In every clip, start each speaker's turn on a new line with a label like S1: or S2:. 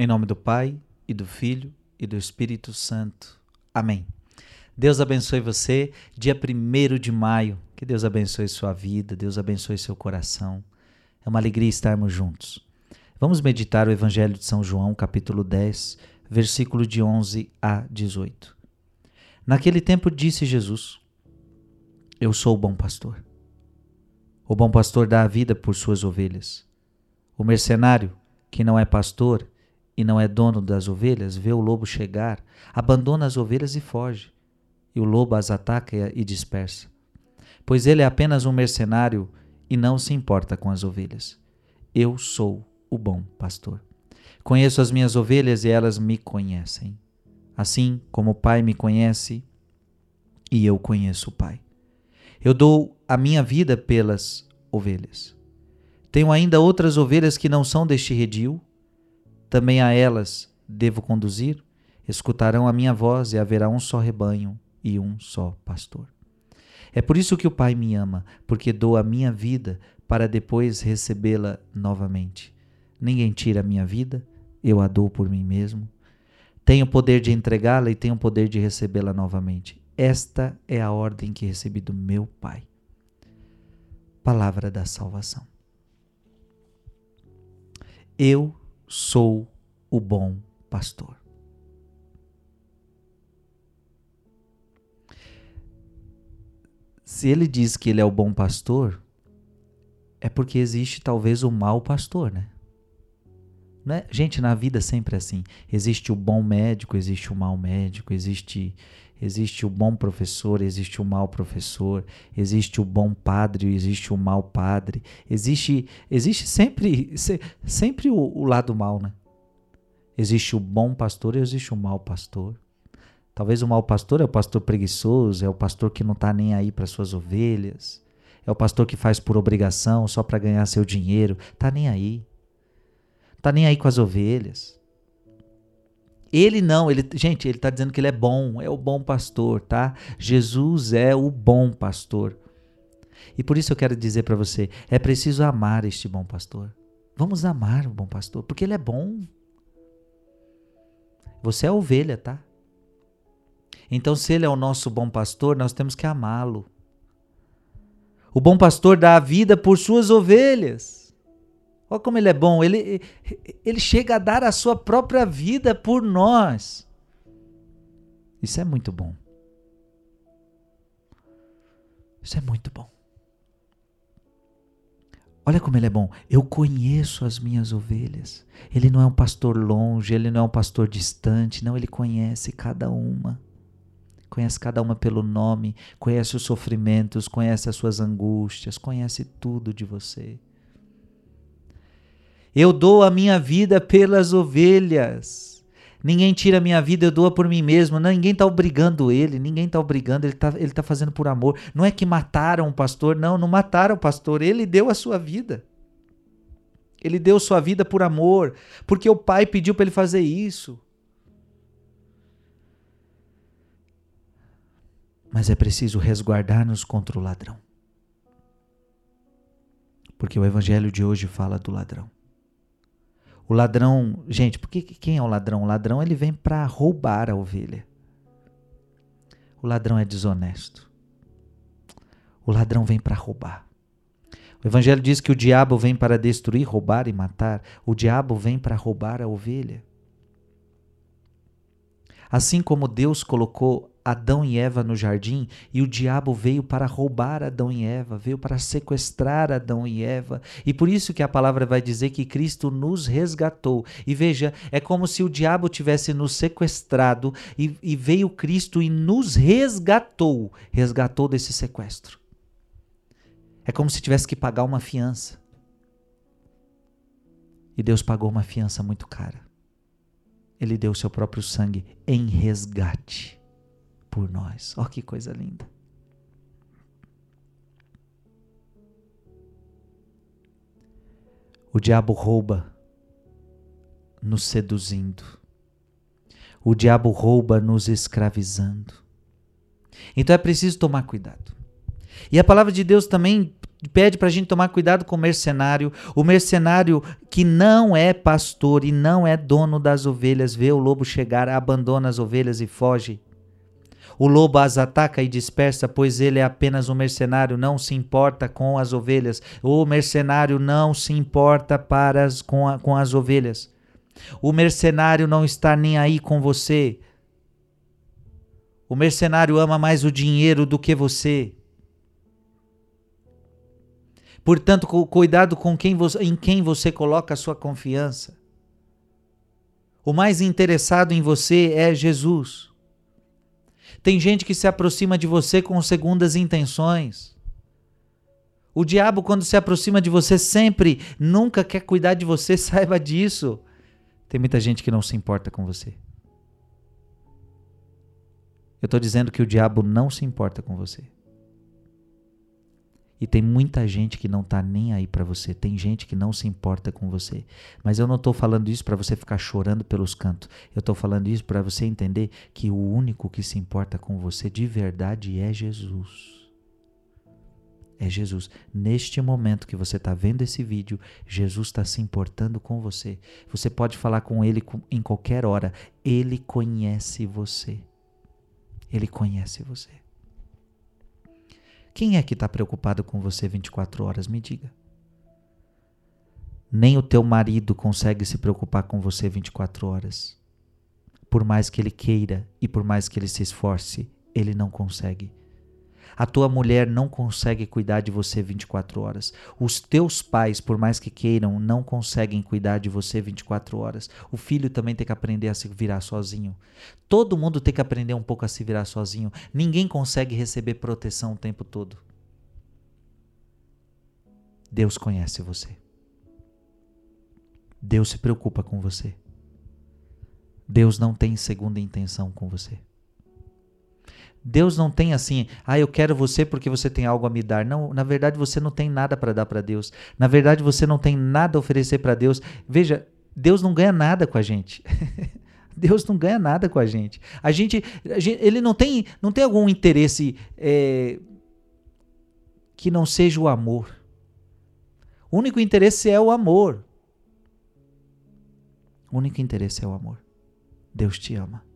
S1: Em nome do Pai, e do Filho, e do Espírito Santo. Amém. Deus abençoe você, dia 1 de maio. Que Deus abençoe sua vida, Deus abençoe seu coração. É uma alegria estarmos juntos. Vamos meditar o Evangelho de São João, capítulo 10, versículo de 11 a 18. Naquele tempo disse Jesus: Eu sou o bom pastor. O bom pastor dá a vida por suas ovelhas. O mercenário, que não é pastor e não é dono das ovelhas, vê o lobo chegar, abandona as ovelhas e foge. E o lobo as ataca e dispersa. Pois ele é apenas um mercenário e não se importa com as ovelhas. Eu sou o bom pastor. Conheço as minhas ovelhas e elas me conhecem. Assim como o Pai me conhece e eu conheço o Pai. Eu dou a minha vida pelas ovelhas. Tenho ainda outras ovelhas que não são deste redil também a elas devo conduzir, escutarão a minha voz e haverá um só rebanho e um só pastor. É por isso que o Pai me ama, porque dou a minha vida para depois recebê-la novamente. Ninguém tira a minha vida, eu a dou por mim mesmo. Tenho o poder de entregá-la e tenho o poder de recebê-la novamente. Esta é a ordem que recebi do meu Pai. Palavra da salvação. Eu sou o bom pastor. Se ele diz que ele é o bom pastor, é porque existe talvez o mau pastor, né? Né? Gente, na vida sempre é assim. Existe o bom médico, existe o mau médico, existe existe o bom professor, existe o mau professor, existe o bom padre, existe o mau padre, existe existe sempre sempre o, o lado mal, né? Existe o bom pastor e existe o mau pastor. Talvez o mau pastor é o pastor preguiçoso, é o pastor que não está nem aí para suas ovelhas, é o pastor que faz por obrigação, só para ganhar seu dinheiro, tá nem aí. Tá nem aí com as ovelhas. Ele não, ele, gente, ele está dizendo que ele é bom, é o bom pastor, tá? Jesus é o bom pastor. E por isso eu quero dizer para você, é preciso amar este bom pastor. Vamos amar o bom pastor, porque ele é bom. Você é ovelha, tá? Então, se ele é o nosso bom pastor, nós temos que amá-lo. O bom pastor dá a vida por suas ovelhas. Olha como ele é bom. Ele, ele chega a dar a sua própria vida por nós. Isso é muito bom. Isso é muito bom. Olha como ele é bom. Eu conheço as minhas ovelhas. Ele não é um pastor longe, ele não é um pastor distante. Não, ele conhece cada uma. Conhece cada uma pelo nome, conhece os sofrimentos, conhece as suas angústias, conhece tudo de você. Eu dou a minha vida pelas ovelhas. Ninguém tira a minha vida, eu dou por mim mesmo. Não, ninguém está obrigando ele, ninguém está obrigando, ele está ele tá fazendo por amor. Não é que mataram o pastor, não, não mataram o pastor, ele deu a sua vida. Ele deu sua vida por amor, porque o pai pediu para ele fazer isso. Mas é preciso resguardar-nos contra o ladrão. Porque o evangelho de hoje fala do ladrão. O ladrão, gente, porque quem é o ladrão? O ladrão ele vem para roubar a ovelha. O ladrão é desonesto. O ladrão vem para roubar. O evangelho diz que o diabo vem para destruir, roubar e matar. O diabo vem para roubar a ovelha. Assim como Deus colocou Adão e Eva no jardim e o diabo veio para roubar Adão e Eva, veio para sequestrar Adão e Eva. E por isso que a palavra vai dizer que Cristo nos resgatou. E veja, é como se o diabo tivesse nos sequestrado e, e veio Cristo e nos resgatou resgatou desse sequestro. É como se tivesse que pagar uma fiança. E Deus pagou uma fiança muito cara. Ele deu o seu próprio sangue em resgate por nós. Oh, que coisa linda. O diabo rouba nos seduzindo. O diabo rouba nos escravizando. Então é preciso tomar cuidado. E a palavra de Deus também pede para a gente tomar cuidado com o mercenário. O mercenário que não é pastor e não é dono das ovelhas, vê o lobo chegar, abandona as ovelhas e foge. O lobo as ataca e dispersa, pois ele é apenas um mercenário, não se importa com as ovelhas. O mercenário não se importa para as, com, a, com as ovelhas. O mercenário não está nem aí com você. O mercenário ama mais o dinheiro do que você. Portanto, cuidado com quem você, em quem você coloca a sua confiança. O mais interessado em você é Jesus. Tem gente que se aproxima de você com segundas intenções. O diabo, quando se aproxima de você, sempre, nunca quer cuidar de você, saiba disso. Tem muita gente que não se importa com você. Eu estou dizendo que o diabo não se importa com você. E tem muita gente que não tá nem aí para você. Tem gente que não se importa com você. Mas eu não estou falando isso para você ficar chorando pelos cantos. Eu estou falando isso para você entender que o único que se importa com você de verdade é Jesus. É Jesus. Neste momento que você está vendo esse vídeo, Jesus está se importando com você. Você pode falar com Ele em qualquer hora. Ele conhece você. Ele conhece você. Quem é que está preocupado com você 24 horas? Me diga. Nem o teu marido consegue se preocupar com você 24 horas. Por mais que ele queira e por mais que ele se esforce, ele não consegue. A tua mulher não consegue cuidar de você 24 horas. Os teus pais, por mais que queiram, não conseguem cuidar de você 24 horas. O filho também tem que aprender a se virar sozinho. Todo mundo tem que aprender um pouco a se virar sozinho. Ninguém consegue receber proteção o tempo todo. Deus conhece você. Deus se preocupa com você. Deus não tem segunda intenção com você. Deus não tem assim, ah, eu quero você porque você tem algo a me dar. Não, na verdade você não tem nada para dar para Deus. Na verdade você não tem nada a oferecer para Deus. Veja, Deus não ganha nada com a gente. Deus não ganha nada com a gente. A gente, a gente ele não tem, não tem algum interesse é, que não seja o amor. O único interesse é o amor. O único interesse é o amor. Deus te ama.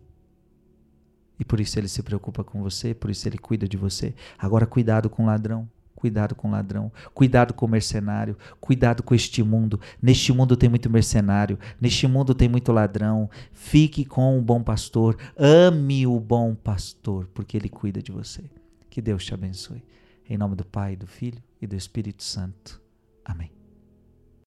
S1: E por isso ele se preocupa com você, por isso ele cuida de você. Agora, cuidado com o ladrão. Cuidado com o ladrão, cuidado com o mercenário, cuidado com este mundo. Neste mundo tem muito mercenário, neste mundo tem muito ladrão. Fique com o bom pastor, ame o bom pastor, porque ele cuida de você. Que Deus te abençoe. Em nome do Pai, do Filho e do Espírito Santo. Amém.